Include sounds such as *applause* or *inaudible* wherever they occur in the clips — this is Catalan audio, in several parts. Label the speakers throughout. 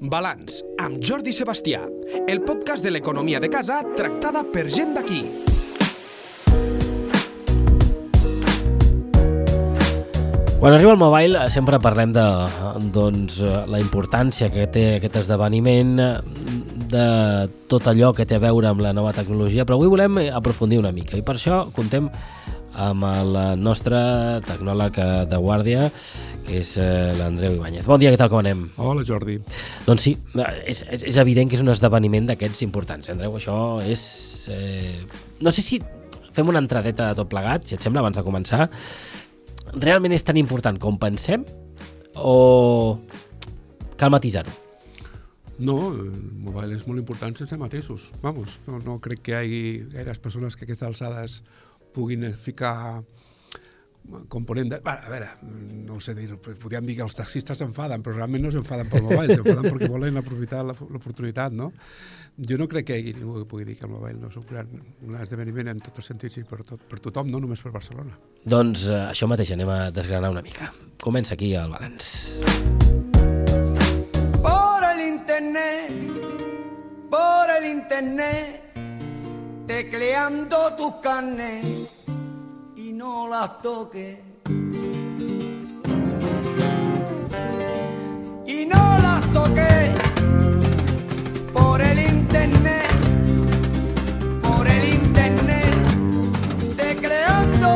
Speaker 1: Balanç, amb Jordi Sebastià, el podcast de l'economia de casa tractada per gent d'aquí.
Speaker 2: Quan arriba el mobile sempre parlem de doncs, la importància que té aquest esdeveniment, de tot allò que té a veure amb la nova tecnologia, però avui volem aprofundir una mica i per això contem amb el nostre tecnòleg de guàrdia, que és l'Andreu Ibáñez. Bon dia, què tal, com anem?
Speaker 3: Hola, Jordi.
Speaker 2: Doncs sí, és, és, és evident que és un esdeveniment d'aquests importants, Andreu, això és... Eh... No sé si fem una entradeta de tot plegat, si et sembla, abans de començar. Realment és tan important com pensem o cal matisar-ho?
Speaker 3: No, el mobile és molt important sense mateixos. Vamos, no, no crec que hi hagi gaires persones que a aquestes alçades puguin ficar component de... a veure, no ho sé dir, podríem dir que els taxistes s'enfaden, però realment no s'enfaden pel mobile, s'enfaden perquè volen aprofitar l'oportunitat, no? Jo no crec que hi hagi ningú que pugui dir que el mobile no és un gran un esdeveniment en tots els sentits i per, tot, per tothom, no només per Barcelona.
Speaker 2: Doncs eh, això mateix anem a desgranar una mica. Comença aquí el balanç.
Speaker 4: Por el internet, por el internet, tecleando tus carnes no las toques. Y no las toques por el internet, por el internet, tecleando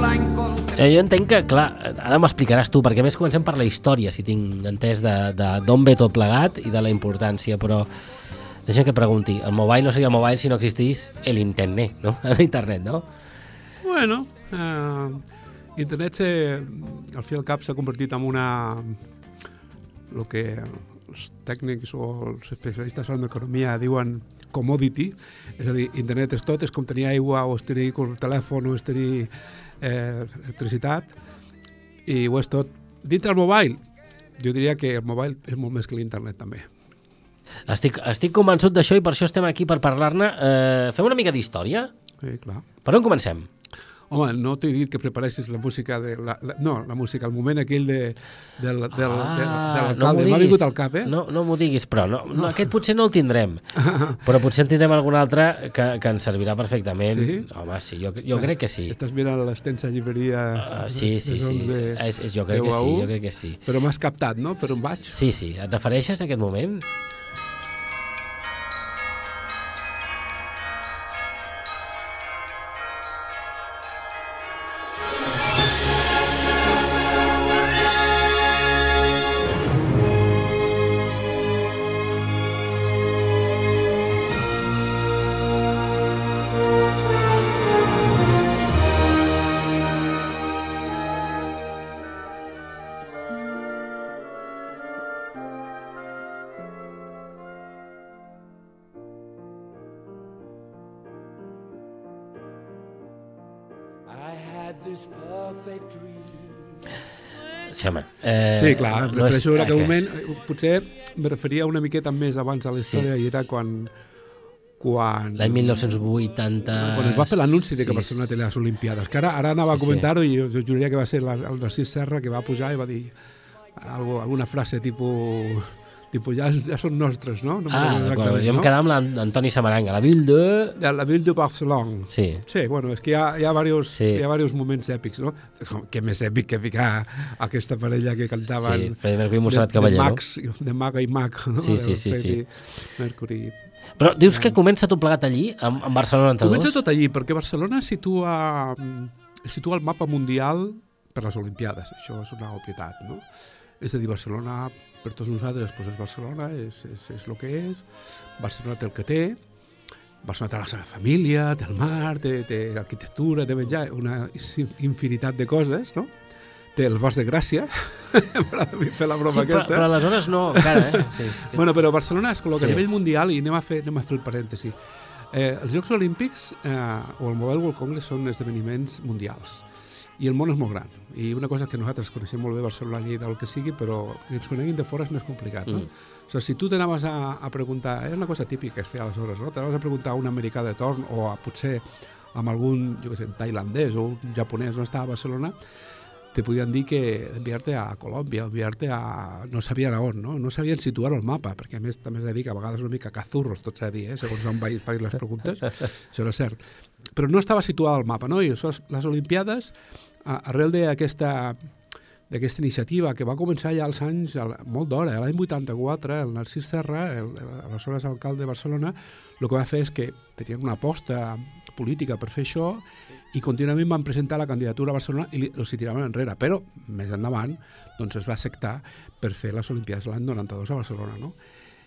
Speaker 4: la encontré.
Speaker 2: Eh, jo entenc que, clar, ara m'explicaràs tu, perquè més comencem per la història, si tinc entès d'on ve tot plegat i de la importància, però deixa'm que pregunti, el mobile no seria el mobile si no existís el internet, no? *laughs* L'internet, no?
Speaker 3: Bueno, eh, internet se, al fi al cap s'ha convertit en una el que els tècnics o els especialistes en economia diuen commodity, és a dir, internet és tot, és com tenir aigua o és tenir telèfon o és tenir eh, electricitat i ho és tot. Dintre del mobile, jo diria que el mobile és molt més que l'internet també.
Speaker 2: Estic, estic convençut d'això i per això estem aquí per parlar-ne. Eh, fem una mica d'història?
Speaker 3: Sí, clar.
Speaker 2: Per on comencem?
Speaker 3: Home, no t'he dit que preparessis la música de... La, la, no, la música, el moment aquell de, del, del,
Speaker 2: Ah,
Speaker 3: de, de
Speaker 2: no
Speaker 3: l'alcalde.
Speaker 2: m'ho
Speaker 3: M'ha vingut al cap, eh?
Speaker 2: No, no m'ho diguis, però no, no, aquest potser no el tindrem. *laughs* Però potser en tindrem algun altre que, que ens servirà perfectament.
Speaker 3: Sí?
Speaker 2: Home, sí, jo, jo crec que sí.
Speaker 3: Estàs mirant l'extensa llibreria...
Speaker 2: Uh, sí, sí,
Speaker 3: de
Speaker 2: sí.
Speaker 3: De,
Speaker 2: És, és, jo crec
Speaker 3: de
Speaker 2: que sí, jo crec que sí.
Speaker 3: Però m'has captat, no? Per on vaig?
Speaker 2: Sí, sí. Et refereixes a aquest moment?
Speaker 4: I
Speaker 2: Sí, home. Eh,
Speaker 3: Sí, clar, em
Speaker 2: no és-
Speaker 3: refereixo en aquell
Speaker 2: eh,
Speaker 3: moment... Potser me referia una miqueta més abans a la història i era quan... quan
Speaker 2: L'any 1980...
Speaker 3: quan es va fer l'anunci de que
Speaker 2: Sí,
Speaker 3: Barcelona té les Olimpiades, que ara, ara anava
Speaker 2: Sí,
Speaker 3: a comentar-ho i jo, jo juraria que va ser la, el Narcís Serra que va pujar i va dir algo, alguna frase tipus, tipus ja, ja són nostres, no? no
Speaker 2: Ah, d'acord. Jo em
Speaker 3: no?
Speaker 2: quedava amb l'Antoni Samaranga, la Ville de...
Speaker 3: De la Ville de Barcelona.
Speaker 2: Sí.
Speaker 3: Sí, bueno, és que hi ha, hi ha, diversos,
Speaker 2: Sí.
Speaker 3: hi ha diversos moments èpics, no? Què més èpic que ficar aquesta parella que cantaven...
Speaker 2: Sí, Freddie Mercury i Montserrat
Speaker 3: de,
Speaker 2: Caballé,
Speaker 3: de,
Speaker 2: no?
Speaker 3: Max, de Maga i Mag, no?
Speaker 2: Sí, sí, sí,
Speaker 3: Freddie Mercury.
Speaker 2: Però dius que comença tot plegat allí, amb, amb Barcelona 92?
Speaker 3: Comença tot allí, perquè Barcelona situa, situa el mapa mundial per les Olimpiades. Això és una obvietat, no? És a dir, Barcelona, per tots nosaltres, doncs és Barcelona, és, és, és el que és. Barcelona té el que té. Barcelona té la seva família, té el mar, té, té arquitectura, té menjar, una infinitat de coses, no? Té els bars de Gràcia, *laughs* per fer la broma
Speaker 2: Sí, però,
Speaker 3: aquesta.
Speaker 2: però aleshores no, encara, eh? *laughs* Sí, és que-
Speaker 3: Bueno, però Barcelona es col·loca
Speaker 2: Sí.
Speaker 3: sí. a nivell mundial i anem a fer, anem a fer el parèntesi. Eh, els Jocs Olímpics eh, o el Mobile World Congress són esdeveniments mundials i el món és molt gran. I una cosa que nosaltres coneixem molt bé Barcelona, Lleida, el que sigui, però que ens coneguin de fora és més complicat, no?
Speaker 2: Mm.
Speaker 3: O sigui, si tu t'anaves a, a preguntar, és una cosa típica que es feia aleshores, no? T'anaves a preguntar a un americà de torn o a, potser amb algun, jo què sé, tailandès o un japonès on estava a Barcelona, te podien dir que enviar-te a Colòmbia, enviar-te a... no sabien a on, no? No sabien situar el mapa, perquè a més també s'ha de dir que a vegades una mica cazurros, tot s'ha de dir, eh? segons on vagis, facis les preguntes, *laughs* això és cert. Però no estava situada al mapa, no? I això, les Olimpiades, arrel d'aquesta d'aquesta iniciativa que va començar ja als anys, molt d'hora, l'any 84, el Narcís Serra, el, aleshores alcalde de Barcelona, el que va fer és que tenien una aposta política per fer això i contínuament van presentar la candidatura a Barcelona i els hi tiraven enrere, però més endavant doncs es va acceptar per fer les Olimpiades l'any 92 a Barcelona. No?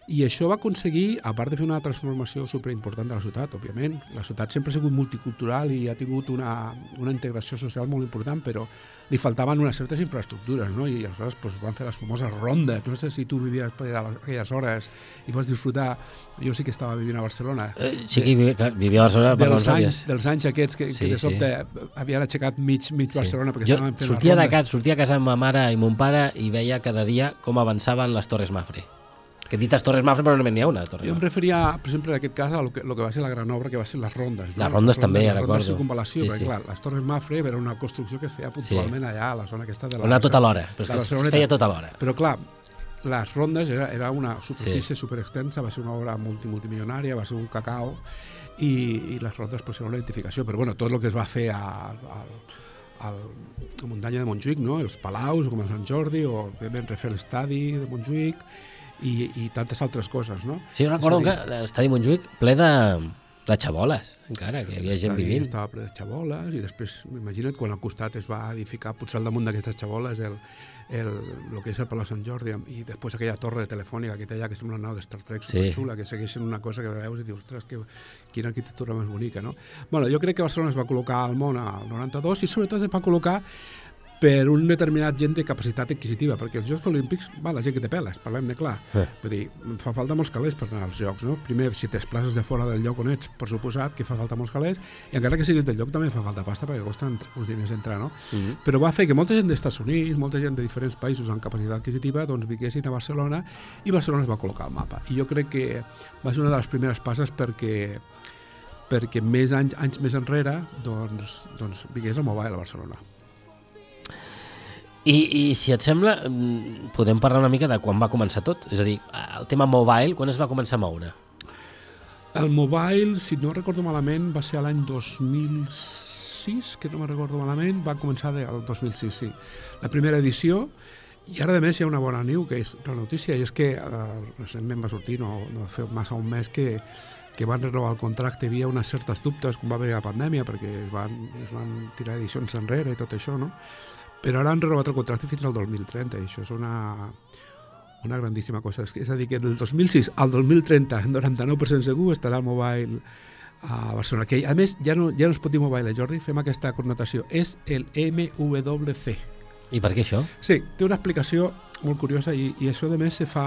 Speaker 3: I això va aconseguir, a part de fer una transformació superimportant de la ciutat, òbviament, la ciutat sempre ha sigut multicultural i ha tingut una, una integració social molt important, però li faltaven unes certes infraestructures, no? I aleshores pues, van fer les famoses rondes, no sé si tu vivies per allà aquelles hores i vas disfrutar, jo sí que estava vivint a Barcelona.
Speaker 2: Eh, sí que vivia, clar, vivia a Barcelona per
Speaker 3: dels anys, dels anys aquests que, sí, que de sobte sí. havien aixecat mig, mig sí. Barcelona perquè
Speaker 2: jo
Speaker 3: estaven fent
Speaker 2: sortia
Speaker 3: les
Speaker 2: rondes. De casa, sortia a casa amb ma mare i mon pare i veia cada dia com avançaven les Torres Mafre. Que dites Torres Mafre, però només n'hi ha una. Torres
Speaker 3: jo em referia, per exemple, en aquest cas, a lo que, lo que va ser la gran obra, que va ser les rondes.
Speaker 2: No? Les rondes les també, ja recordo.
Speaker 3: Les rondes sí, perquè, sí. clar, les Torres Mafre era una construcció que es feia puntualment sí. allà, a la zona aquesta de la...
Speaker 2: Una tota l'hora, però és que es, feia tota l'hora.
Speaker 3: Però, clar, les rondes era, era una superfície sí. superextensa, va ser una obra multi, multimilionària, va ser un cacao, i, i les rondes pues, era una identificació. Però, bueno, tot el que es va fer a, a, a, a muntanya de Montjuïc, no? els palaus, com a Sant Jordi, o vam refer l'estadi de Montjuïc, i, i tantes altres coses, no?
Speaker 2: Sí, recordo que l'estadi Montjuïc ple de, de xaboles, encara, que hi havia gent vivint.
Speaker 3: Estava ple de xaboles i després, imagina't, quan al costat es va edificar, potser al damunt d'aquestes xaboles, el, el, el que és el Palau Sant Jordi i després aquella torre de telefònica que té allà que sembla una nau de Star Trek sí. superxula, que segueixen una cosa que veus i dius, ostres, que, quina arquitectura més bonica, no? Bueno, jo crec que Barcelona es va col·locar al món al 92 i sobretot es va col·locar per un determinat gent de capacitat adquisitiva, perquè els Jocs Olímpics, va, la gent que té peles, parlem de clar. Eh. Vull dir, fa falta molts calés per anar als Jocs, no? Primer, si t'es places de fora del lloc on ets, per suposat que fa falta molts calés, i encara que siguis del lloc també fa falta pasta perquè costen uns diners entrar, no? Mm -hmm. Però va fer que molta gent dels Estats Units, molta gent de diferents països amb capacitat adquisitiva, doncs vinguessin a Barcelona i Barcelona es va col·locar al mapa. I jo crec que va ser una de les primeres passes perquè perquè més anys, anys més enrere doncs, doncs vingués el mobile a Barcelona.
Speaker 2: I, I si et sembla, mm, podem parlar una mica de quan va començar tot? És a dir, el tema mobile, quan es va començar a moure?
Speaker 3: El mobile, si no recordo malament, va ser l'any 2006, que no me recordo malament, va començar el 2006, sí. La primera edició, i ara, a més, hi ha una bona niu, que és una notícia, i és que eh, recentment va sortir, no, no fa massa un mes, que, que van renovar el contracte, hi havia unes certes dubtes quan va haver la pandèmia, perquè es van, es van tirar edicions enrere i tot això, no? Però ara han renovat el contracte fins al 2030 i això és una, una grandíssima cosa. És a dir, que del 2006 al 2030, en 99% segur, estarà el mobile a Barcelona. Que, a més, ja no, ja no es pot dir mobile, eh, Jordi, fem aquesta connotació. És el MWC.
Speaker 2: I per què això?
Speaker 3: Sí, té una explicació molt curiosa i, i això, de més, se fa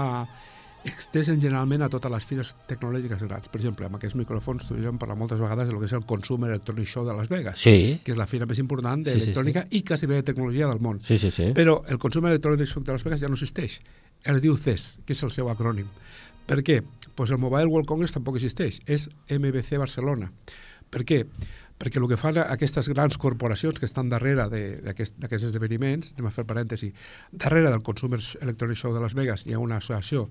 Speaker 3: extesen generalment a totes les fires tecnològiques grans. Per exemple, amb aquests micròfons hem parlat moltes vegades de lo que és el Consumer Electronic Show de Las Vegas,
Speaker 2: sí.
Speaker 3: que és la fira més important d'electrònica sí, sí, sí. i quasi bé de tecnologia del món.
Speaker 2: Sí, sí, sí.
Speaker 3: Però el Consumer Electronic Show de Las Vegas ja no existeix. Es diu CES, que és el seu acrònim. Per què? Pues el Mobile World Congress tampoc existeix, és MBC Barcelona. Per què? Perquè el que fan aquestes grans corporacions que estan darrere d'aquests aquest, esdeveniments, anem a fer parèntesi, darrere del Consumer Electronic Show de Las Vegas hi ha una associació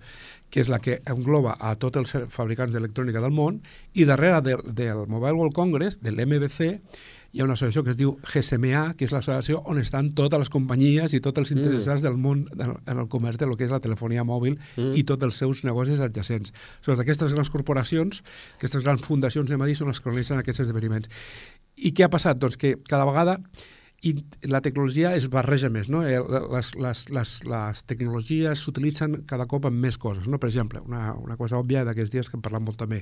Speaker 3: que és la que engloba a tots els fabricants d'electrònica del món i darrere del, del Mobile World Congress, de l'MBC, hi ha una associació que es diu GSMA, que és l'associació on estan totes les companyies i tots els mm. interessats mm. del món en el comerç de lo que és la telefonia mòbil mm. i tots els seus negocis adjacents. Són aquestes grans corporacions, aquestes grans fundacions, anem a dir, són les que organitzen aquests esdeveniments. I què ha passat? Doncs que cada vegada i la tecnologia es barreja més, no? Eh, les, les, les, les tecnologies s'utilitzen cada cop en més coses, no? Per exemple, una, una cosa òbvia d'aquests dies que hem parlat molt també,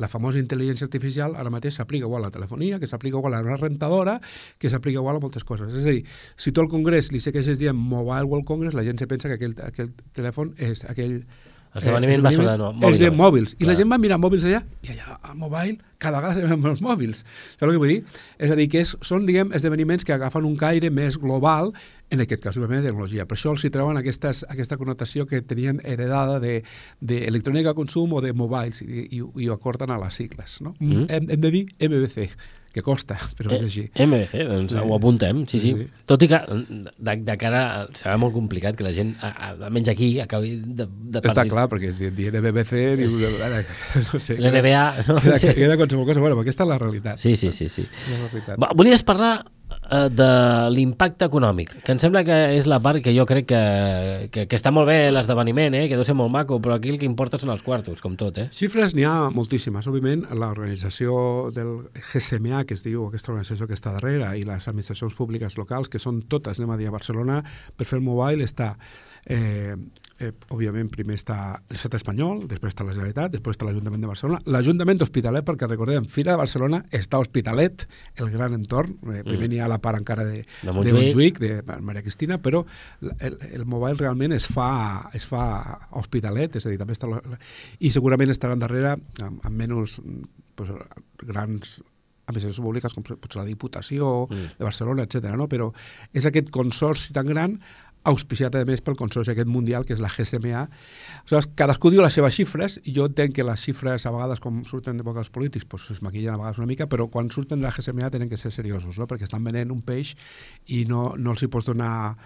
Speaker 3: la famosa intel·ligència artificial ara mateix s'aplica igual a la telefonia, que s'aplica igual a una rentadora, que s'aplica igual a moltes coses. És a dir, si tu al Congrés li segueixes dient Mobile World Congress, la gent se pensa que aquell, aquell telèfon és aquell
Speaker 2: Esdeveniment eh, va ser no,
Speaker 3: mòbil. És de mòbils. I Clar. la gent va mirar mòbils allà, i allà, a mobile, cada vegada se veuen els mòbils. Saps el que vull dir? És a dir, que és, són, diguem, esdeveniments que agafen un caire més global, en aquest cas, òbviament, de tecnologia. Per això els hi treuen aquestes, aquesta connotació que tenien heredada d'electrònica de, de consum o de mobiles, i, i, i ho acorten a les sigles. No? Mm. Hem, hem de dir MBC, que costa, *laughs* però és així.
Speaker 2: Eh, MBC, doncs
Speaker 3: Sí.
Speaker 2: ho apuntem, sí, sí.
Speaker 3: Sí.
Speaker 2: Tot i que de, de cara serà molt complicat que la gent, a- a- almenys aquí, acabi de, de
Speaker 3: Està clar, perquè si et dient BBC, dius, ara, *laughs* no sé,
Speaker 2: La NBA, no?
Speaker 3: Queda,
Speaker 2: Sí.
Speaker 3: queda qualsevol cosa, bueno, però aquesta és la realitat.
Speaker 2: Sí, sí, sí. sí.
Speaker 3: La realitat.
Speaker 2: Va, volies parlar eh, de l'impacte econòmic, que em sembla que és la part que jo crec que, que, que està molt bé l'esdeveniment, eh, que deu ser molt maco, però aquí el que importa són els quartos, com tot, eh?
Speaker 3: Xifres n'hi ha moltíssimes. Òbviament, l'organització del GSMA, que es diu aquesta organització que està darrere, i les administracions públiques locals, que són totes, anem a dir, a Barcelona, per fer el mobile està, eh, eh, òbviament, primer està l'estat espanyol, després està la Generalitat, després està l'Ajuntament de Barcelona, l'Ajuntament d'Hospitalet, perquè recordem, Fira de Barcelona està a Hospitalet, el gran entorn, eh, primer n'hi ha la part encara de,
Speaker 2: De
Speaker 3: de
Speaker 2: Montjuïc.
Speaker 3: Montjuïc, de Maria Cristina, però el, el mobile realment es fa, es fa a Hospitalet, és a dir, també està... I segurament estaran darrere amb, amb menys mm, pues, grans administracions públiques com potser la Diputació
Speaker 2: Mm.
Speaker 3: de Barcelona, etc. No? Però és aquest consorci tan gran auspiciat a més pel consorci aquest mundial que és la GSMA. Aleshores, cadascú diu les seves xifres i jo entenc que les xifres a vegades com surten de boca dels polítics pues, es maquillen a vegades una mica, però quan surten de la GSMA tenen que ser seriosos, no? perquè estan venent un peix i no, no els hi pots donar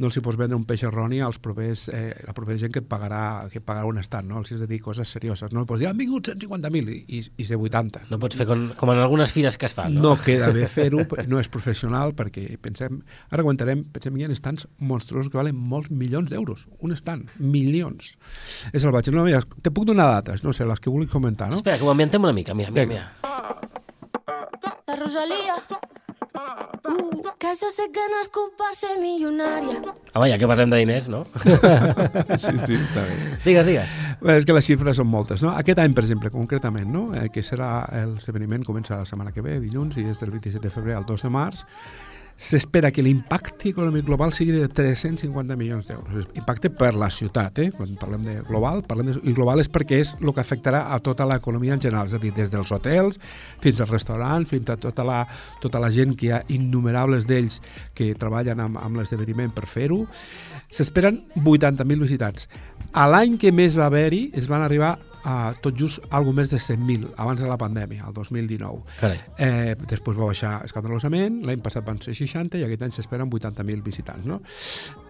Speaker 3: no els hi pots vendre un peix erroni als propers, eh, la propera gent que et pagarà, que et pagarà un estat, no? Els has de dir coses serioses. No els pots dir, han vingut 150.000 i, i, i ser 80.
Speaker 2: No pots fer com, com en algunes fires que es fan, no?
Speaker 3: No queda bé fer-ho, no és professional, perquè pensem, ara comentarem, pensem que hi ha estants monstruosos que valen molts milions d'euros. Un estant, milions. És salvatge. No, mira, te puc donar dates, no sé, les que vulguis comentar, no?
Speaker 2: Espera, que ho ambientem una mica, mira, mira, mira.
Speaker 5: La Rosalía. Uh, que yo sé que no es culpar ser millonaria.
Speaker 2: Home, ja que parlem de diners, no? *laughs*
Speaker 3: Sí, sí, està bé.
Speaker 2: digues, digues.
Speaker 3: Bé, és que les xifres són moltes, no? Aquest any, per exemple, concretament, no? Eh, que serà l'esdeveniment, comença la setmana que ve, dilluns, i és del 27 de febrer al 2 de març, s'espera que l'impacte econòmic global sigui de 350 milions d'euros. Impacte per la ciutat, eh? Quan parlem de global, parlem de... i global és perquè és el que afectarà a tota l'economia en general, és a dir, des dels hotels fins als restaurants, fins a tota la, tota la gent que hi ha innumerables d'ells que treballen amb, amb l'esdeveniment per fer-ho. S'esperen 80.000 visitants. A l'any que més va haver-hi es van arribar a tot just algo més de 100.000 abans de la pandèmia, el 2019.
Speaker 2: Carai.
Speaker 3: Eh, després va baixar escandalosament, l'any passat van ser 60 i aquest any s'esperen 80.000 visitants. No?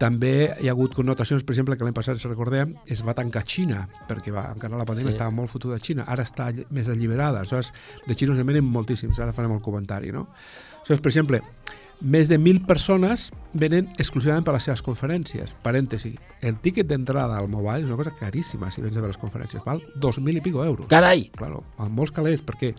Speaker 3: També hi ha hagut connotacions, per exemple, que l'any passat, si recordem, es va tancar Xina, perquè va, encara la pandèmia
Speaker 2: Sí.
Speaker 3: estava molt fotuda a Xina, ara està més alliberada, aleshores de xinos en venen moltíssims, ara farem el comentari. No? Aleshores, per exemple, més de 1.000 persones venen exclusivament per les seves conferències. Parèntesi, el tíquet d'entrada al mobile és una cosa caríssima si vens a veure les conferències, val 2.000 i pico euros.
Speaker 2: Carai!
Speaker 3: Claro, en molts calés, per què?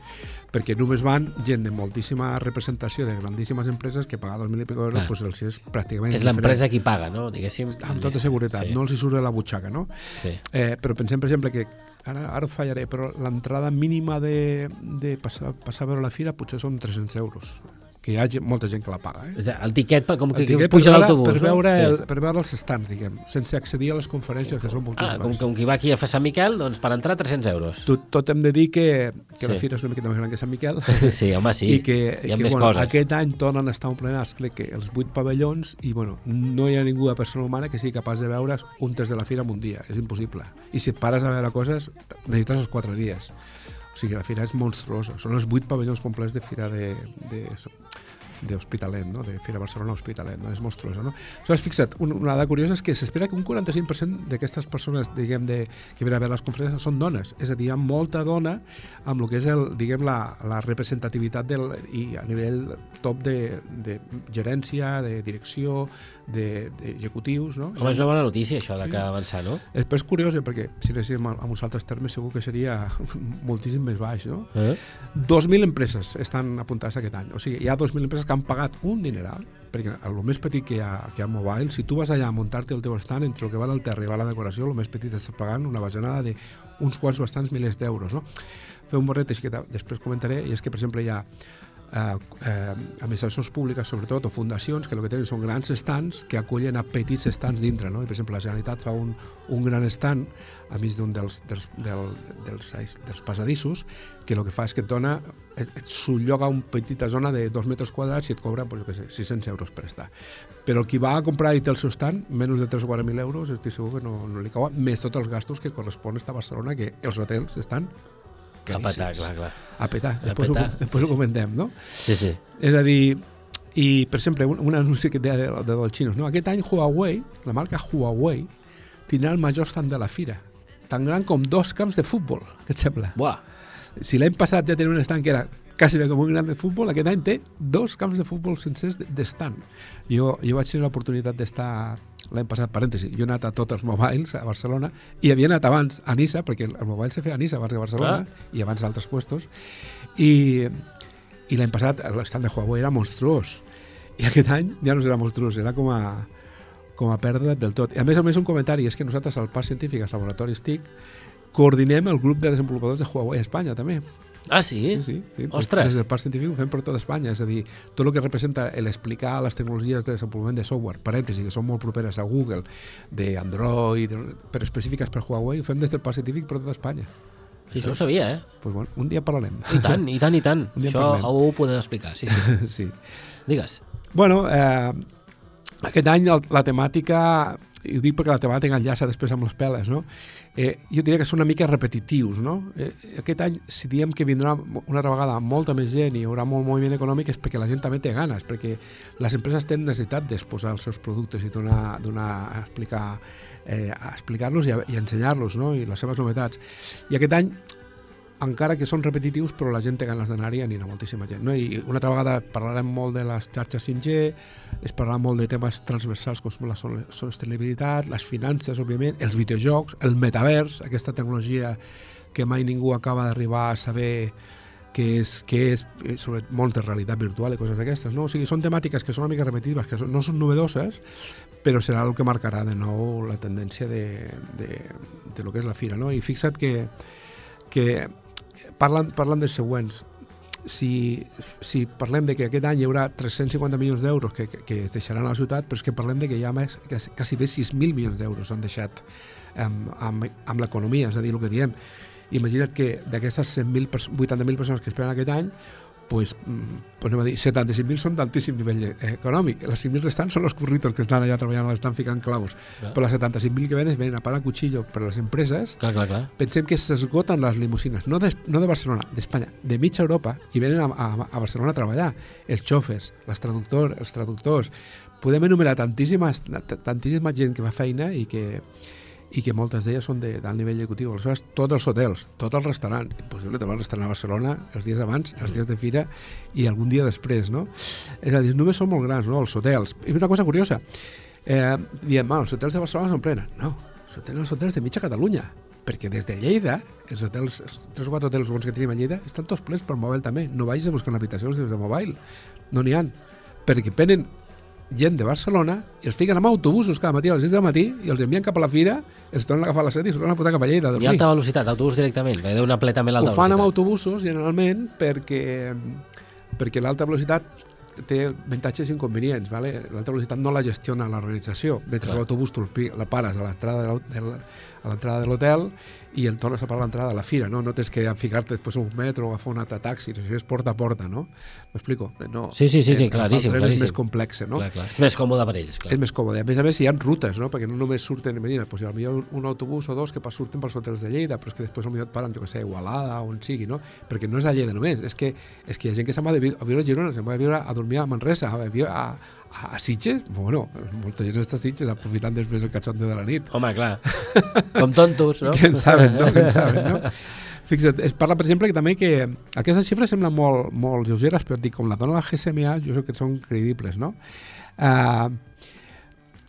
Speaker 3: Perquè només van gent de moltíssima representació de grandíssimes empreses que pagar 2.000 i pico euros
Speaker 2: Clar.
Speaker 3: pues, els és pràcticament
Speaker 2: És l'empresa qui paga, no? Diguéssim.
Speaker 3: Amb tota seguretat,
Speaker 2: Sí.
Speaker 3: no els hi surt de la butxaca, no?
Speaker 2: Sí.
Speaker 3: Eh, però pensem, per exemple, que ara, ara fallaré, però l'entrada mínima de, de passar, passar a veure la fira potser són 300 euros que hi ha molta gent que la paga. Eh?
Speaker 2: El tiquet, per- com que, que puja l'autobús,
Speaker 3: per, veure
Speaker 2: no?
Speaker 3: el, per veure els stands, diguem, sense accedir a les conferències, que són
Speaker 2: Ah,
Speaker 3: moltíssimes.
Speaker 2: com, com qui va aquí a fer Sant Miquel, doncs per entrar 300 euros.
Speaker 3: Tot, tot hem de dir que, que
Speaker 2: Sí.
Speaker 3: la fira és una miqueta més gran que Sant Miquel. *laughs*
Speaker 2: Sí, home, sí.
Speaker 3: I que,
Speaker 2: Hi ha
Speaker 3: que
Speaker 2: més
Speaker 3: bueno,
Speaker 2: coses.
Speaker 3: aquest any tornen a estar emplenats, crec que els vuit pavellons, i bueno, no hi ha ningú de persona humana que sigui capaç de veure un test de la fira en un dia. És impossible. I si et pares a veure coses, necessites els quatre dies. O sigui, la fira és monstruosa. Són els vuit pavellons complets de fira de, de, d'Hospitalet, no? de Fira Barcelona Hospitalet, no? és monstruosa. No? Aleshores, fixa't, un- una dada curiosa és que s'espera que un 45% d'aquestes persones diguem, de, que venen a veure les conferències són dones, és a dir, hi ha molta dona amb el que és el, diguem, la, la representativitat del, i a nivell top de, de gerència, de direcció, d'executius, no?
Speaker 2: Home, és una bona notícia, això, de
Speaker 3: Sí.
Speaker 2: que avançar, no?
Speaker 3: Després és curiós, eh, perquè si anéssim amb uns altres termes segur que seria *laughs* moltíssim més baix, no?
Speaker 2: Eh?
Speaker 3: 2.000 empreses estan apuntades aquest any. O sigui, hi ha 2.000 empreses que han pagat un dineral, perquè el més petit que hi ha, que hi ha mobile, si tu vas allà a muntar-te el teu stand, entre el que val el terra i va la decoració, el més petit estàs pagant una bajanada d'uns quants bastants milers d'euros. No? Fer un borret que després comentaré, i és que, per exemple, hi ha eh, eh, administracions públiques, sobretot, o fundacions, que el que tenen són grans stands que acullen a petits stands dintre. No? I, per exemple, la Generalitat fa un, un gran stand a mig d'un dels, dels, del, dels, dels, passadissos que el que fa és que et dona, et, et sublloga una petita zona de dos metres quadrats i et cobra, pues, què sé, 600 euros per estar. Però el qui va a comprar i té el seu stand, menys de 3 o 4.000 euros, estic segur que no, no li cauen, més tots els gastos que correspon a Barcelona, que els hotels estan
Speaker 2: A petar, clar, clar.
Speaker 3: A petar,
Speaker 2: A
Speaker 3: després,
Speaker 2: petar,
Speaker 3: ho, després
Speaker 2: sí,
Speaker 3: ho comentem, no?
Speaker 2: Sí, sí.
Speaker 3: És a dir, i per exemple, un, un anunci que deia de, de dels xinos, no? aquest any Huawei, la marca Huawei, tindrà el major stand de la fira, tan gran com dos camps de futbol, què et sembla?
Speaker 2: Buah,
Speaker 3: Si l'any passat ja tenia un stand que era quasi bé com un gran de futbol, aquest any té dos camps de futbol sencers de- d'estand. Jo, jo vaig tenir l'oportunitat d'estar l'any passat, parèntesi, jo he anat a tots els mobiles a Barcelona i havia anat abans a Nissa, perquè el, mobile se feia a Nissa abans de Barcelona i abans d'altres puestos i, i l'any passat l'estand de Huawei era monstruós i aquest any ja no serà monstruós, era com a, com a perdre del tot. I a més a més un comentari, és que nosaltres al Parc Científic, als laboratoris TIC, coordinem el grup de desenvolupadors de Huawei a Espanya també.
Speaker 2: Ah, sí?
Speaker 3: Sí, sí. sí.
Speaker 2: Ostres.
Speaker 3: Des del Parc Científic ho fem per tota Espanya, és a dir, tot el que representa l'explicar les tecnologies de desenvolupament de software, parèntesi, que són molt properes a Google, d'Android, però específiques per Huawei, ho fem des del Parc Científic per tota Espanya.
Speaker 2: Sí, això ho sabia, eh?
Speaker 3: Pues bueno, un dia parlarem.
Speaker 2: I tant, i tant, i tant. *laughs* Això ho podem explicar, sí, sí. *laughs*
Speaker 3: sí.
Speaker 2: Digues.
Speaker 3: Bueno, eh, aquest any la temàtica, i ho dic perquè la temàtica enllaça després amb les peles, no? Eh, jo diria que són una mica repetitius, no? Eh, aquest any, si diem que vindrà una altra vegada molta més gent i hi haurà molt moviment econòmic és perquè la gent també té ganes, perquè les empreses tenen necessitat d'exposar els seus productes i donar, donar a explicar eh, explicar-los i, i ensenyar-los no? i les seves novetats. I aquest any encara que són repetitius, però la gent té ganes d'anar-hi anirà moltíssima gent. No? I una altra vegada parlarem molt de les xarxes 5G, es parlarà molt de temes transversals com la sostenibilitat, les finances, òbviament, els videojocs, el metavers, aquesta tecnologia que mai ningú acaba d'arribar a saber què és, què és eh, sobre molt de realitat virtual i coses d'aquestes. No? O sigui, són temàtiques que són una mica repetitives, que no són novedoses, però serà el que marcarà de nou la tendència de, de, de lo que és la fira. No? I fixa't que, que parlant, parlant dels següents, si, si parlem de que aquest any hi haurà 350 milions d'euros que, que, que es deixaran a la ciutat, però és que parlem de que hi ha més, que quasi bé 6.000 milions d'euros han deixat amb, amb, amb l'economia, és a dir, el que diem. Imagina't que d'aquestes 100.000 pers- 80.000 persones que esperen aquest any, pues, mm, pues anem a dir, 75.000 són d'altíssim nivell eh, econòmic. Les 5.000 restants són els curritos que estan allà treballant, l'estan ficant claus.
Speaker 2: Clar.
Speaker 3: Però les 75.000 que venen, venen a parar cuchillo per a les empreses
Speaker 2: Clar, clar, clar.
Speaker 3: pensem que s'esgoten les limusines, no de, no de Barcelona, d'Espanya, de mitja Europa, i venen a, a, a Barcelona a treballar. Els xòfers, les traductors, els traductors... Podem enumerar tantíssimes, t- tantíssima gent que fa feina i que, i que moltes d'elles són de- d'alt nivell executiu. Aleshores, tots els hotels, tot el restaurant, impossible trobar un restaurant a Barcelona els dies abans, els dies de fira i algun dia després, no? És a dir, només són molt grans, no?, els hotels. I una cosa curiosa, eh, diem, bueno, els hotels de Barcelona són plens. No, els hotels, els hotels de mitja Catalunya, perquè des de Lleida, els hotels, els tres o quatre hotels bons que tenim a Lleida, estan tots plens per mòbil també. No vagis a buscar habitacions des de mòbil. No n'hi han. Perquè venen gent de Barcelona i els fiquen amb autobusos cada matí a les 6 del matí i els envien cap a la fira, els tornen a agafar a les 7 i els tornen a portar cap a Lleida a
Speaker 2: I
Speaker 3: dormir.
Speaker 2: alta velocitat, autobús directament, que deu anar ple també l'alta
Speaker 3: Ho fan amb
Speaker 2: velocitat.
Speaker 3: autobusos, generalment, perquè, perquè l'alta velocitat té avantatges i inconvenients. Vale? L'alta velocitat no la gestiona l'organització. Mentre l'autobús la pares a l'entrada de l'hot- del- a l'entrada de l'hotel i el tornes a parar a l'entrada de la fira. No, no tens que ficar-te després a un metro o agafar un altre taxi. Això és porta a porta, no? M'explico? No.
Speaker 2: Sí, sí, sí, sí,
Speaker 3: Eh,
Speaker 2: claríssim, claríssim.
Speaker 3: És més complex, no?
Speaker 2: Clar, clar. És més còmode per ells, clar.
Speaker 3: és més còmode. A més a més, hi ha rutes, no? perquè no només surten, imagina, doncs, potser un, un autobús o dos que pas surten pels hotels de Lleida, però és que després potser et paren, jo que sé, a Igualada o on sigui, no? perquè no és a Lleida només, és que, és que hi ha gent que se'n va a viure a Girona, se'n va a viure a dormir a Manresa, a, a, a, Sitges, bueno, molta gent està a Sitges aprofitant després el cachondeo de la nit.
Speaker 2: Home, clar. *laughs* Com tontos, no?
Speaker 3: Què en saben, no? Què en saben, no? *laughs* Fixa't, es parla, per exemple, que també que aquestes xifres semblen molt, molt lleugeres, però dic, com la dona la GSMA, jo sé que són credibles, no? Uh,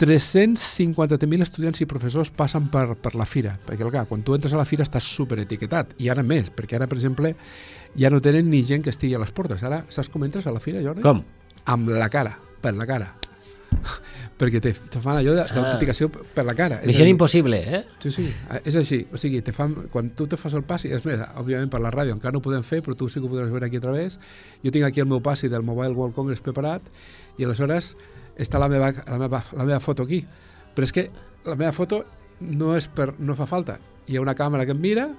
Speaker 3: 350.000 estudiants i professors passen per, per la fira, perquè clar, quan tu entres a la fira estàs superetiquetat, i ara més, perquè ara, per exemple, ja no tenen ni gent que estigui a les portes. Ara, saps com entres a la fira, Jordi?
Speaker 2: Com?
Speaker 3: Amb la cara, per la cara. perquè te, te fan allò d'autenticació per la cara.
Speaker 2: Missió impossible, eh?
Speaker 3: Sí, sí, és així. O sigui, te fan, quan tu te fas el passi, és més, òbviament per la ràdio encara no ho podem fer, però tu sí que ho podràs veure aquí a través. Jo tinc aquí el meu passi del Mobile World Congress preparat i aleshores està la meva, la meva, la meva foto aquí. Però és que la meva foto no és per, no fa falta. Hi ha una càmera que em mira,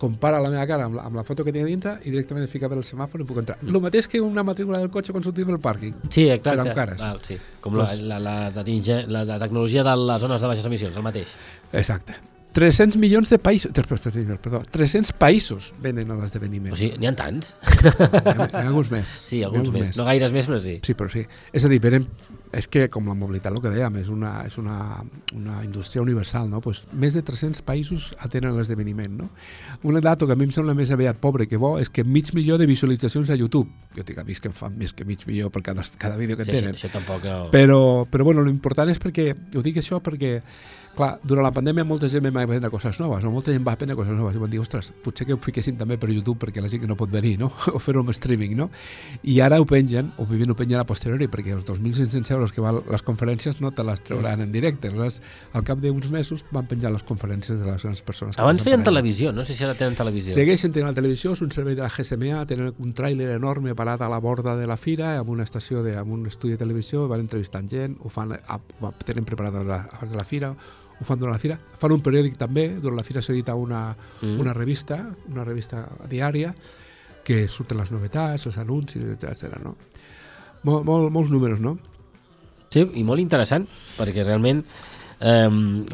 Speaker 3: compara la meva cara amb la, amb la foto que tinc a dintre i directament es fica per el semàfor i puc entrar. El mateix que una matrícula del cotxe quan sortim del pàrquing.
Speaker 2: Sí, clar.
Speaker 3: Però amb cares.
Speaker 2: Val, sí. Com la,
Speaker 3: Pues-
Speaker 2: la, la, la, tinge- la, la tecnologia de les zones de baixes emissions, el mateix.
Speaker 3: Exacte. 300 milions de països, perdó, 300 països venen a l'esdeveniment.
Speaker 2: O sigui, n'hi ha tants?
Speaker 3: Hi ha, ha alguns més.
Speaker 2: Sí,
Speaker 3: N'hi ha
Speaker 2: alguns més. No gaires més, però sí.
Speaker 3: Sí, però sí. És a dir, venen, és que com la mobilitat, el que dèiem, és una, és una, una indústria universal, no? Pues més de 300 països atenen l'esdeveniment, no? Un dato que a mi em sembla més aviat pobre que bo és que mig milió de visualitzacions a YouTube. Jo tinc amics que en fan més que mig milió per cada, cada vídeo que
Speaker 2: Sí,
Speaker 3: tenen.
Speaker 2: això, això tampoc no...
Speaker 3: Però, però bueno, l'important és perquè, ho dic això perquè, clar, durant la pandèmia molta gent va aprendre coses noves, no? molta gent va aprendre coses noves i van dir, ostres, potser que ho fiquessin també per YouTube perquè la gent que no pot venir, no? *laughs* o fer-ho amb streaming, no? I ara ho pengen, o vivint ho pengen a posteriori, perquè els 2.500 euros que val les conferències no te les trauran en directe. Aleshores, al cap d'uns mesos van penjar les conferències de les grans persones. que
Speaker 2: Abans feien televisió, no sé si ara tenen televisió.
Speaker 3: Segueixen tenint la televisió, és un servei de la GSMA, tenen un tràiler enorme parat a la borda de la fira, amb una estació, de, amb un estudi de televisió, van entrevistant gent, ho fan, a, a, tenen preparat abans de la, abans de la fira, ho fan durant la fira, fan un periòdic també, durant la fira s'edita una,
Speaker 2: mm.
Speaker 3: una revista, una revista diària, que surten les novetats, els anuncis, etc. No? Mol, mol, molts números, no?
Speaker 2: Sí, i molt interessant, perquè realment eh,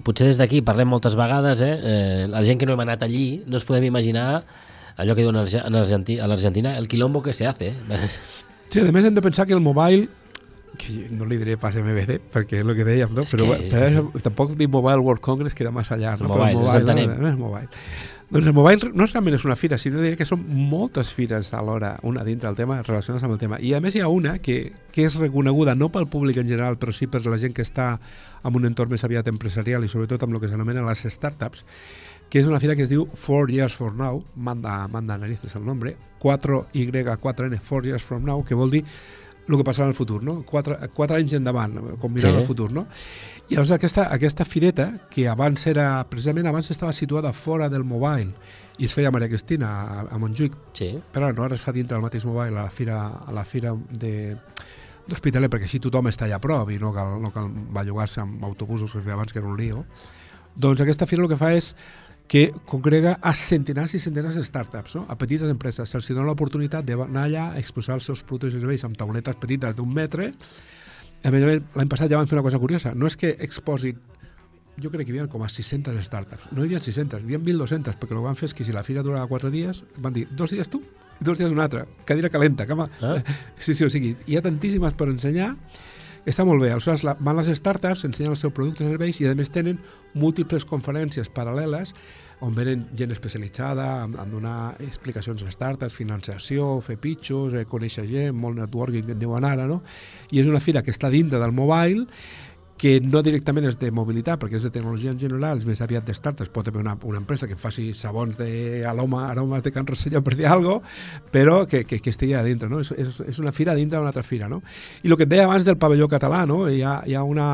Speaker 2: potser des d'aquí parlem moltes vegades, eh, eh, la gent que no hem anat allí no ens podem imaginar allò que diuen a l'Argentina, el quilombo que se hace. Eh? *laughs*
Speaker 3: Sí, a més hem de pensar que el mobile que no li diré pas MBC, perquè és el que dèiem, no?
Speaker 2: És
Speaker 3: però,
Speaker 2: que-
Speaker 3: però tampoc dir Mobile World Congress queda massa llarg, no?
Speaker 2: Mobile,
Speaker 3: però
Speaker 2: entenem.
Speaker 3: no, no és mobile. Doncs el mobile no realment és una fira, sinó que són moltes fires alhora, una dintre del tema, relacionades amb el tema. I a més hi ha una que, que és reconeguda no pel públic en general, però sí per la gent que està en un entorn més aviat empresarial i sobretot amb el que s'anomenen les startups, que és una fira que es diu 4 Years From Now, manda, manda narices el nombre, 4Y4N, 4 Years From Now, que vol dir el que passarà en el futur, no? Quatre, quatre anys endavant, com mirant
Speaker 2: Sí.
Speaker 3: el futur, no? I llavors aquesta, aquesta fireta, que abans era, precisament abans estava situada fora del mobile i es feia a Maria Cristina, a, a Montjuïc,
Speaker 2: Sí.
Speaker 3: però no, ara es fa dintre del mateix mobile a la fira, a la fira de d'Hospitalet, perquè així tothom està allà a prop i no cal, no cal bellugar-se amb autobusos que abans, que era un lío. Doncs aquesta fira el que fa és que congrega a centenars i centenars de startups, no? a petites empreses. Se'ls dona l'oportunitat d'anar allà a exposar els seus productes i serveis amb tauletes petites d'un metre. A més a més, l'any passat ja van fer una cosa curiosa. No és que exposin jo crec que hi havia com a 600 startups. No hi havia 600, hi havia 1.200, perquè el que van fer és que si la fira durava 4 dies, van dir, dos dies tu i dos dies un altre, cadira calenta, cama.
Speaker 2: Ah. *laughs*
Speaker 3: Sí, sí, o sigui, hi ha tantíssimes per ensenyar, està molt bé. Aleshores, la, van les startups, ensenyen el seu producte i serveis i, a més, tenen múltiples conferències paral·leles on venen gent especialitzada en, en donar explicacions a startups, financiació, fer pitxos, eh, conèixer gent, molt networking que en diuen ara, no? I és una fira que està dintre del mobile que no directament és de mobilitat, perquè és de tecnologia en general, és més aviat de startups, pot haver una, una empresa que faci sabons de aroma, aromes de Can Rosselló, per dir alguna cosa, però que, que, que estigui a dintre, no? És, és, és una fira dintre d'una altra fira, no? I el que et deia abans del pavelló català, no? Hi ha, hi ha una,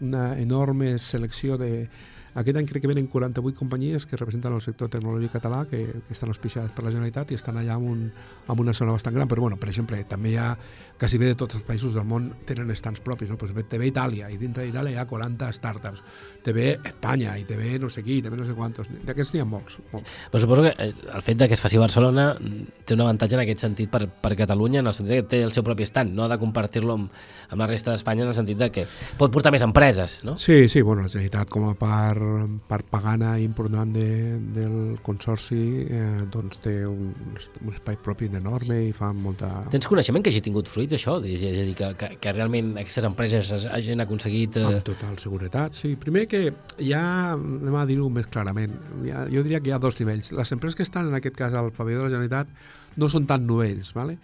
Speaker 3: una enorme selecció de... Aquest any crec que venen 48 companyies que representen el sector tecnològic català que, que estan auspiciades per la Generalitat i estan allà en, un, en una zona bastant gran, però bueno, per exemple, també hi ha quasi bé de tots els països del món tenen estants propis, no? pues te ve Itàlia i dintre d'Itàlia hi ha 40 startups, te ve Espanya i te ve no sé qui, ve no sé quantos, d'aquests n'hi ha molts, molts.
Speaker 2: Però suposo que eh, el fet de que es faci a Barcelona mm, té un avantatge en aquest sentit per, per Catalunya, en el sentit que té el seu propi estant, no ha de compartir-lo amb, amb la resta d'Espanya, en el sentit de que pot portar més empreses, no?
Speaker 3: Sí, sí, bueno, la Generalitat com a part, part pagana important de, del consorci eh, doncs té un, un espai propi enorme i fa molta...
Speaker 2: Tens coneixement que hagi tingut fruits, això? És a dir, que, que, que realment aquestes empreses es- hagin aconseguit... Eh...
Speaker 3: Amb total seguretat, sí. Primer que hi ha, anem a dir-ho més clarament, ha, jo diria que hi ha dos nivells. Les empreses que estan, en aquest cas, al pavelló de la Generalitat, no són tan novells, ¿vale?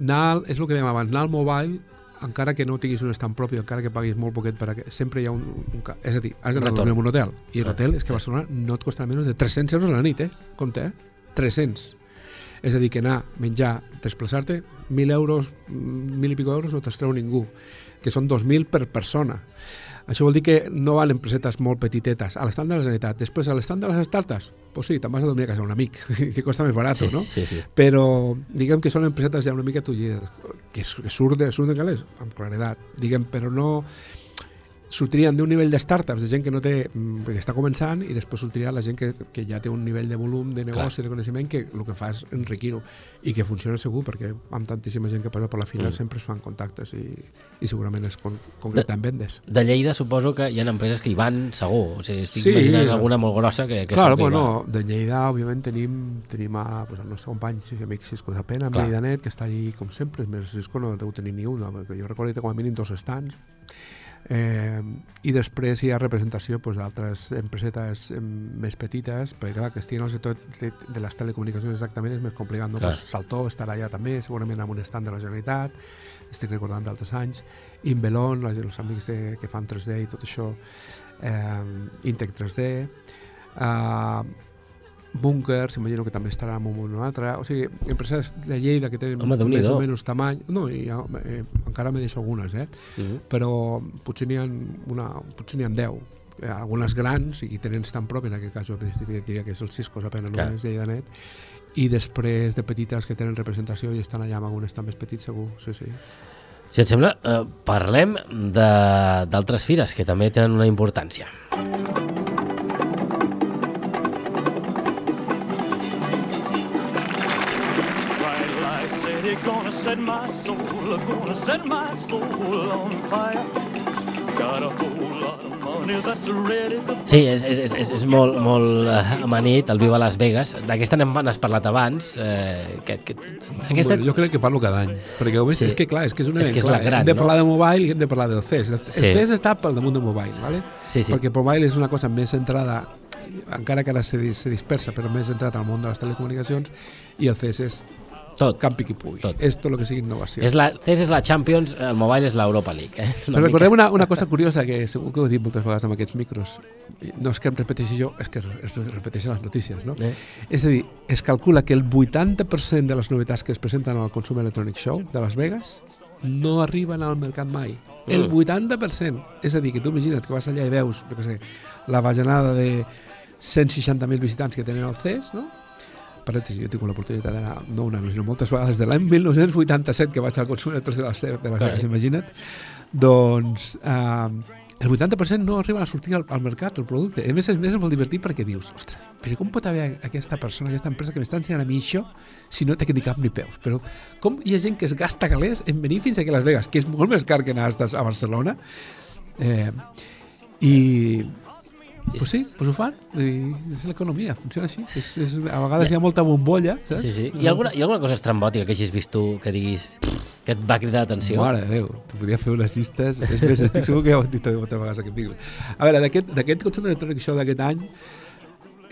Speaker 3: Anar, és el que dèiem abans, anar al mobile, encara que no tinguis un estant propi, encara que paguis molt poquet per a... sempre hi ha un, un... ca- És a dir, has d'anar a dormir en un hotel. I
Speaker 2: Ah,
Speaker 3: l'hotel és que a. Barcelona no et costarà menys de 300 euros a la nit, eh? Compte, eh? 300. És a dir, que anar, menjar, desplaçar-te, 1.000 euros, 1.000 i pico euros no t'estreu ningú, que són 2.000 per persona. Això vol dir que no van empresetes molt petitetes a l'estat de la Generalitat. Després, a l'estat de les startups, pues sí, te'n vas a dormir a casa d'un amic, *laughs* i costa més barat,
Speaker 2: sí,
Speaker 3: no?
Speaker 2: sí, sí.
Speaker 3: Però diguem que són empresetes ja una mica tullides, que, surt de, surt de calés, amb claredat, diguem, però no... sortirien d'un nivell de startups, de gent que no té, mm, que està començant, i després sortiria la gent que, que ja té un nivell de volum de negoci, Clar. de coneixement, que el que fa és enriquir-ho, i que funciona segur, perquè amb tantíssima gent que passa per la fila mm. sempre es fan contactes i, i segurament es con, concreten
Speaker 2: de,
Speaker 3: vendes.
Speaker 2: De Lleida suposo que hi ha empreses que hi van segur, o sigui, estic sí, imaginant alguna molt grossa que, que
Speaker 3: claro, bueno, de Lleida, òbviament, tenim, tenim a, pues, el nostre company i amic Cisco de Pena, amb Lleida.net, que està allí com sempre, més Cisco no deu tenir ni una, perquè jo recordo que com a mínim dos estants, Eh, I després hi ha representació doncs, d'altres empresetes més petites, perquè clar, que estiguin al sector de, de les telecomunicacions exactament és més complicat. No? Pues, Saltó estarà allà també, segurament amb un estat de la Generalitat, estic recordant d'altres anys, Inbelon, els amics de, que fan 3D i tot això, eh, Intec 3D, eh, búnkers, imagino que també estarà en un altre, o sigui, empreses de Lleida que tenen
Speaker 2: Home,
Speaker 3: més o menys tamany, no, i, eh, encara me deixo algunes, eh? Uh mhm. -huh. però potser n'hi ha, una, potser n'hi ha 10, eh, algunes grans i tenen tan propi, en aquest cas jo diria que és el Cisco, apenas Clar. només Lleida Net, i després de petites que tenen representació i estan allà amb algunes també petits segur, sí, sí.
Speaker 2: Si et sembla, eh, parlem d'altres fires que també tenen una importància. gonna set my soul, gonna set my soul on fire. Got a whole lot of money that's ready to... Sí, és, és, és, és molt, molt uh, amanit el Viva Las Vegas. D'aquesta n'has parlat abans. Eh, que, que,
Speaker 3: aquesta... Bueno, jo crec que parlo cada any, perquè ho sí. és que clar, és que és una és que és clar, gran, hem de parlar no? de mobile i hem de parlar del CES. El, sí. el CES està pel damunt del mobile, ¿vale?
Speaker 2: sí, sí.
Speaker 3: perquè mobile és una cosa més centrada encara que ara se, se dispersa, però més centrat al món de les telecomunicacions, i el CES és
Speaker 2: tot.
Speaker 3: Campi qui pugui. Tot. És tot el que sigui innovació.
Speaker 2: És la, CES és la Champions, el Mobile és l'Europa League. Eh?
Speaker 3: Una Però recordem una, una cosa curiosa que segur que ho he dit moltes vegades amb aquests micros. No és que em repeteixi jo, és que es repeteixen les notícies. No? Eh? És a dir, es calcula que el 80% de les novetats que es presenten al Consum Electronic Show de Las Vegas no arriben al mercat mai. El 80%. Mm. És a dir, que tu imagina't que vas allà i veus, jo què sé, la bajanada de 160.000 visitants que tenen al CES, no? Parèntesi, jo tinc l'oportunitat d'anar, no una, sinó moltes vegades, de l'any 1987 que vaig al consum de les, de les cases, imagina't, doncs eh, el 80% no arriba a sortir al, al mercat, el producte. A més, a més, és molt divertit perquè dius, ostres, però com pot haver aquesta persona, aquesta empresa que m'està ensenyant a mi això si no té ni cap ni peus? Però com hi ha gent que es gasta calés en venir fins aquí a Las Vegas, que és molt més car que anar a Barcelona, eh, i pues sí, pues ho fan. És l'economia, funciona així. És, és, a vegades hi ha molta bombolla, saps?
Speaker 2: Sí, sí. Hi ha alguna, hi ha alguna cosa estrambòtica que hagis vist tu que diguis que et va cridar l'atenció?
Speaker 3: Mare de Déu, tu podies fer unes llistes. És més, estic segur que ja ho he dit moltes vegades aquest micro. A veure, d'aquest consum electrònic show d'aquest any,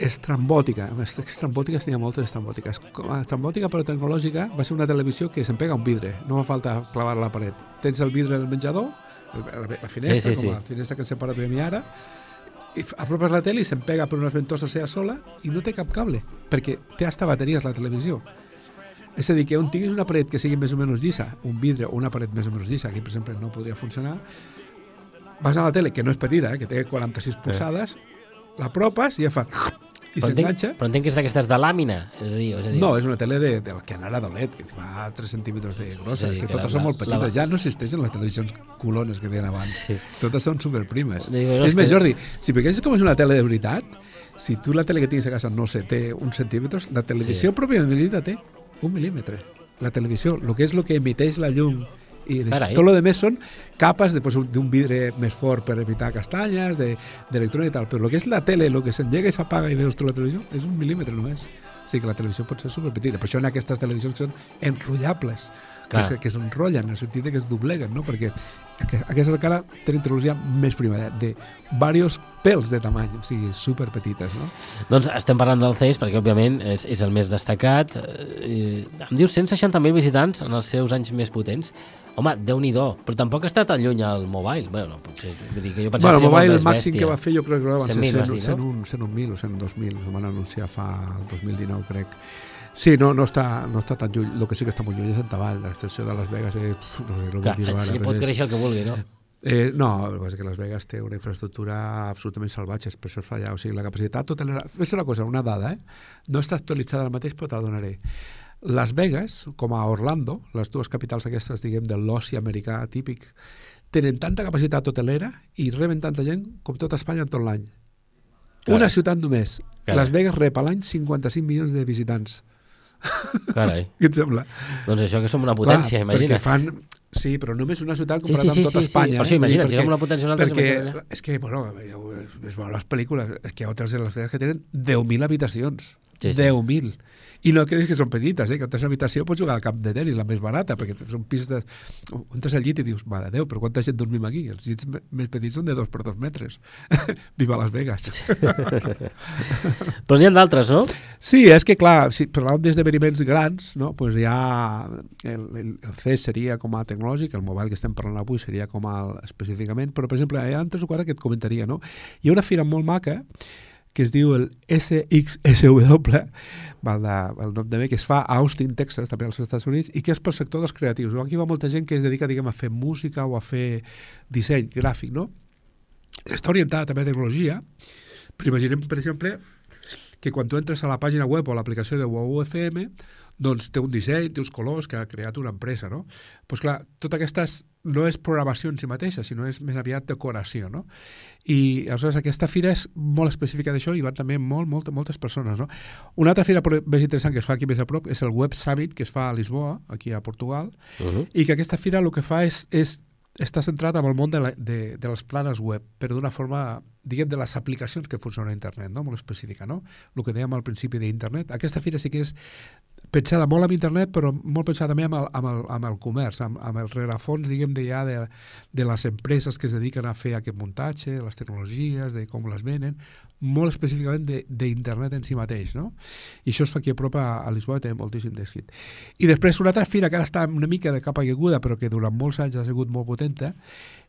Speaker 3: estrambòtica. Estrambòtiques n'hi ha moltes estrambòtiques. Estrambòtica però tecnològica va ser una televisió que se'n pega un vidre, no fa falta clavar la paret. Tens el vidre del menjador, la, la finestra, sí, sí, com la finestra que separa tu i mi ara, i apropes la tele i se'n pega per unes ventoses seva sola i no té cap cable, perquè té hasta bateries la televisió. És a dir, que on tinguis una paret que sigui més o menys llisa, un vidre o una paret més o menys llisa, aquí per exemple no podria funcionar, vas a la tele, que no és petita, eh, que té 46 polsades, l'apropes i ja fa i s'enganxa.
Speaker 2: Però entenc que és d'aquestes de làmina, és a dir, és a dir...
Speaker 3: No, és una tele de, de que anara d'OLED, que fa 3 centímetres de grossa, dir, que, que totes la, són molt petites, la... ja no existeixen les televisions culones que deien abans, sí. totes són superprimes. Dic, és més, que... Jordi, si perquè com és una tele de veritat, si tu la tele que tinguis a casa no sé, té uns centímetres, la televisió sí. pròpiament dita té un mil·límetre. La televisió, el que és el que emiteix la llum i Carai. tot el que més són capes d'un vidre més fort per evitar castanyes, d'electrònica de, i tal, però el que és la tele, el que s'engega i s'apaga i veus tota la televisió, és un mil·límetre només. O sigui que la televisió pot ser superpetita. Per això ha aquestes televisions que són enrotllables, que, que s'enrotllen, en el sentit que es dobleguen, no? perquè aquesta encara tenen tecnologia més prima, de, de diversos pèls de tamany, o sigui, super petites, no?
Speaker 2: Doncs estem parlant del CES perquè, òbviament, és, és el més destacat. Eh, em dius 160.000 visitants en els seus anys més potents. Home, déu nhi però tampoc està tan lluny al mobile. Bueno, potser, vull dir que jo
Speaker 3: pensava bueno, el mobile, el màxim que va fer jo crec que van ser 101.000 no? 101, 102.000, ho van anunciar fa el 2019, crec. Sí, no, no, està, no està tan lluny. El que sí que està molt lluny és Vall, l'extensió de Las Vegas és... No sé, no
Speaker 2: Clar, dir ara, pot créixer el que vulgui, no?
Speaker 3: Eh, no, el que és que Las Vegas té una infraestructura absolutament salvatge, per això fa allà. O sigui, la capacitat hotelera... És una cosa, una dada, eh? No està actualitzada al mateix, però te la donaré. Las Vegas, com a Orlando, les dues capitals aquestes, diguem, de l'oci americà típic, tenen tanta capacitat hotelera i reben tanta gent com tota Espanya tot l'any. Una ciutat només.
Speaker 2: Carai.
Speaker 3: Las Vegas rep a l'any 55 milions de visitants.
Speaker 2: Carai. *laughs*
Speaker 3: Què et sembla?
Speaker 2: Doncs això que som una potència,
Speaker 3: Clar,
Speaker 2: imagina't.
Speaker 3: Perquè fan... Sí, però només una ciutat
Speaker 2: Sí,
Speaker 3: comparat
Speaker 2: sí, sí,
Speaker 3: amb tota
Speaker 2: sí, sí.
Speaker 3: Espanya.
Speaker 2: Per això
Speaker 3: eh? Vull dir,
Speaker 2: imagina't, si
Speaker 3: perquè-
Speaker 2: som una potència nosaltres,
Speaker 3: Perquè,
Speaker 2: imagina't.
Speaker 3: és que, bueno, es veuen les pel·lícules, és que hi ha hotels de Las Vegas que tenen 10.000 habitacions.
Speaker 2: Sí, sí.
Speaker 3: 10.000. I no creus que són petites, eh? que tens habitació pots jugar al camp de tenis, la més barata, perquè són pis de... Entres al llit i dius, mare Déu, però quanta gent dormim aquí? Els llits me- més petits són de dos per dos metres. *laughs* Viva Las Vegas. *laughs*
Speaker 2: Però n'hi ha d'altres, no?
Speaker 3: Sí, és que clar, si parlàvem d'esdeveniments grans, no? pues ja el, el, el CES seria com a tecnològic, el mobile que estem parlant avui seria com a específicament, però per exemple, hi ha tres o quatre que et comentaria, no? Hi ha una fira molt maca que es diu el SXSW, val de, el nom de bé, que es fa a Austin, Texas, també als Estats Units, i que és pel sector dels creatius. No? Aquí va molta gent que es dedica diguem, a fer música o a fer disseny gràfic, no? Està orientada també a tecnologia, però imaginem, per exemple, que quan tu entres a la pàgina web o a l'aplicació de WOW FM, doncs té un disseny, té uns colors que ha creat una empresa, no? Doncs pues clar, tot aquestes no és programació en si mateixa, sinó és més aviat decoració, no? I aleshores aquesta fira és molt específica d'això i van també molt, molt, moltes persones, no? Una altra fira més interessant que es fa aquí més a prop és el Web Summit, que es fa a Lisboa, aquí a Portugal,
Speaker 2: Uh -huh.
Speaker 3: i que aquesta fira el que fa és, és està centrat en el món de, la, de, de les planes web, però d'una forma, diguem, de les aplicacions que funcionen a internet, no? molt específica, no? El que dèiem al principi d'internet. Aquesta fira sí que és pensada molt en internet, però molt pensada també amb el, amb el, amb el comerç, amb, amb el rerefons, diguem, de ja de, de les empreses que es dediquen a fer aquest muntatge, les tecnologies, de com les venen, molt específicament d'internet en si mateix, no? I això es fa aquí a prop a, a Lisboa té moltíssim d'èxit. I després una altra fira que ara està una mica de capa caiguda, però que durant molts anys ha sigut molt potenta,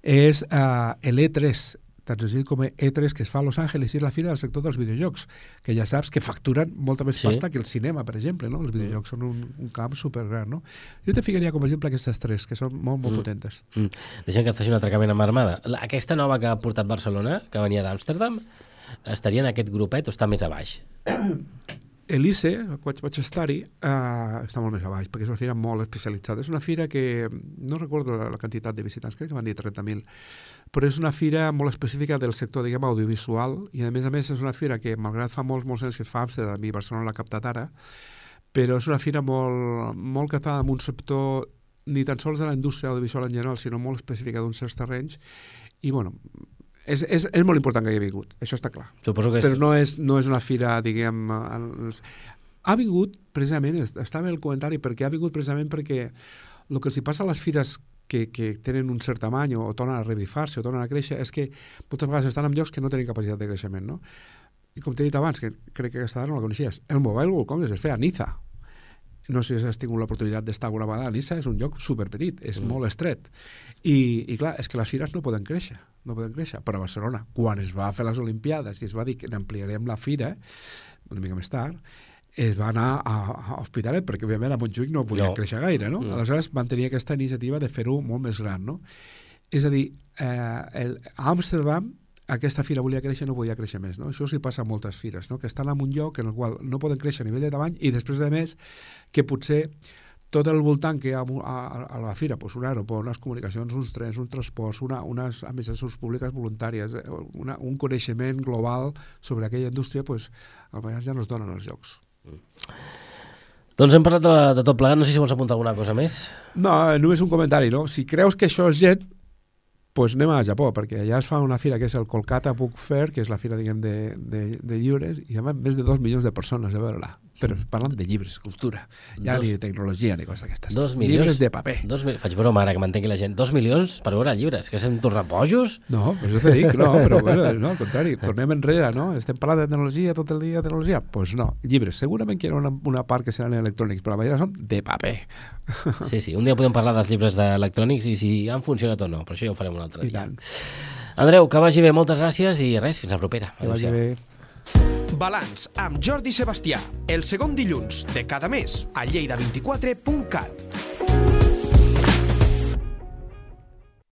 Speaker 3: és uh, l'E3, tan senzill com E3 que es fa a Los Angeles i és la fira del sector dels videojocs, que ja saps que facturen molta més
Speaker 2: Sí.
Speaker 3: pasta que el cinema, per exemple, no? Els videojocs són un, un camp supergran, no? Jo te ficaria com a exemple aquestes tres, que són molt, molt
Speaker 2: Mm.
Speaker 3: potentes.
Speaker 2: Mm. Deixa'm que et faci un atracament amb armada. La- Aquesta nova que ha portat Barcelona, que venia d'Amsterdam, estaria en aquest grupet o està més a baix? *clears throat*
Speaker 3: Elise, vaig, vaig estar-hi, uh, està molt més a baix, perquè és una fira molt especialitzada. És una fira que, no recordo la, la quantitat de visitants, crec que van dir 30.000, però és una fira molt específica del sector, diguem, audiovisual, i a més a més és una fira que, malgrat fa molts, molts anys que fa a Amsterdam i Barcelona l'ha captat ara, però és una fira molt, molt captada en un sector ni tan sols de la indústria audiovisual en general, sinó molt específica d'uns certs terrenys, i bueno, és, és, és molt important que hagi vingut, això està clar
Speaker 2: Suposo que és...
Speaker 3: però no és, no és una fira, diguem... Els... Ha vingut, precisament, est- estava en el comentari, perquè ha vingut precisament perquè el que els hi passa a les fires que, que tenen un cert tamany o, o tornen a revifar-se o tornen a créixer és que moltes vegades estan en llocs que no tenen capacitat de creixement, no? I com t'he dit abans, que crec que aquesta dada no la coneixies, el Mobile World Congress es feia a Niza. No sé si has tingut l'oportunitat d'estar alguna vegada a Niza, és un lloc superpetit, és mm. molt estret. I, I clar, és que les fires no poden créixer, no poden créixer. Però a Barcelona, quan es va fer les Olimpiades i es va dir que n'ampliarem la fira, una mica més tard, es va anar a, a Hospitalet, perquè òbviament a Montjuïc no podia
Speaker 2: No.
Speaker 3: créixer gaire, no?
Speaker 2: Mm.
Speaker 3: Aleshores van tenir aquesta iniciativa de fer-ho molt més gran, no? És a dir, eh, el, a Amsterdam aquesta fira volia créixer no podia créixer més, no? Això sí passa a moltes fires, no? Que estan en un lloc en el qual no poden créixer a nivell de tamany i després de més que potser tot el voltant que hi ha a, la fira, doncs un aeroport, unes comunicacions, uns trens, uns transports, una, unes administracions públiques voluntàries, eh, una, un coneixement global sobre aquella indústria, doncs, a vegades ja no es donen els llocs.
Speaker 2: Doncs hem parlat de, de tot plegat, no sé si vols apuntar alguna cosa més.
Speaker 3: No, només un comentari, no? Si creus que això és gent, doncs anem a Japó, perquè allà es fa una fira que és el Kolkata Book Fair, que és la fira, diguem, de, de, de llibres, i hi ha més de dos milions de persones a veure-la. Però parlant de llibres, cultura, ja
Speaker 2: Dos-
Speaker 3: ni de tecnologia ni coses d'aquestes.
Speaker 2: Dos milions...
Speaker 3: Llibres de paper.
Speaker 2: Dos, faig broma ara, que m'entengui la gent. Dos milions per veure llibres, que s'hem tornat bojos?
Speaker 3: No, per això te dic, no, però *laughs* bueno, no, al contrari, tornem enrere, no? Estem parlant de tecnologia tot el dia, de tecnologia? Doncs pues no, llibres, segurament que hi ha una, una part que seran electrònics, però la majoria són de paper. *laughs*
Speaker 2: Sí, sí. Un dia podem parlar dels llibres d'electrònics i si han funcionat o no, però això ja ho farem un altre
Speaker 3: I
Speaker 2: dia.
Speaker 3: tant.
Speaker 2: Andreu, que vagi bé, moltes gràcies i res, fins la propera.
Speaker 3: Que vagi bé.
Speaker 1: Balanç amb Jordi Sebastià, el segon dilluns de cada mes a lleida24.cat.